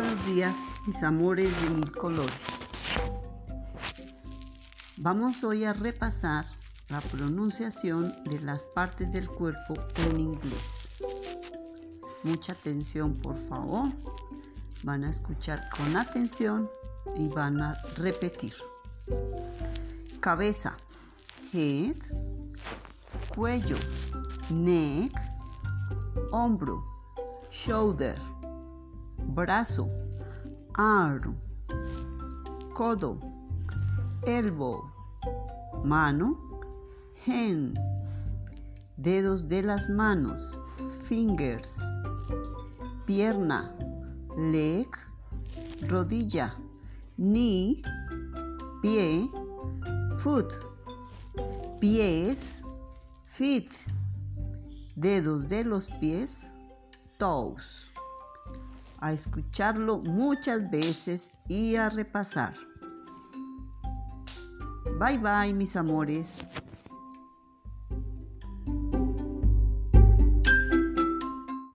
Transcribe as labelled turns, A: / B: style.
A: días, mis amores de mil colores. Vamos hoy a repasar la pronunciación de las partes del cuerpo en inglés. Mucha atención, por favor. Van a escuchar con atención y van a repetir. Cabeza, head, cuello, neck, hombro, shoulder brazo, arm, codo, elbow, mano, hand, dedos de las manos, fingers, pierna, leg, rodilla, knee, pie, foot, pies, feet, dedos de los pies, toes a escucharlo muchas veces y a repasar. Bye bye mis amores.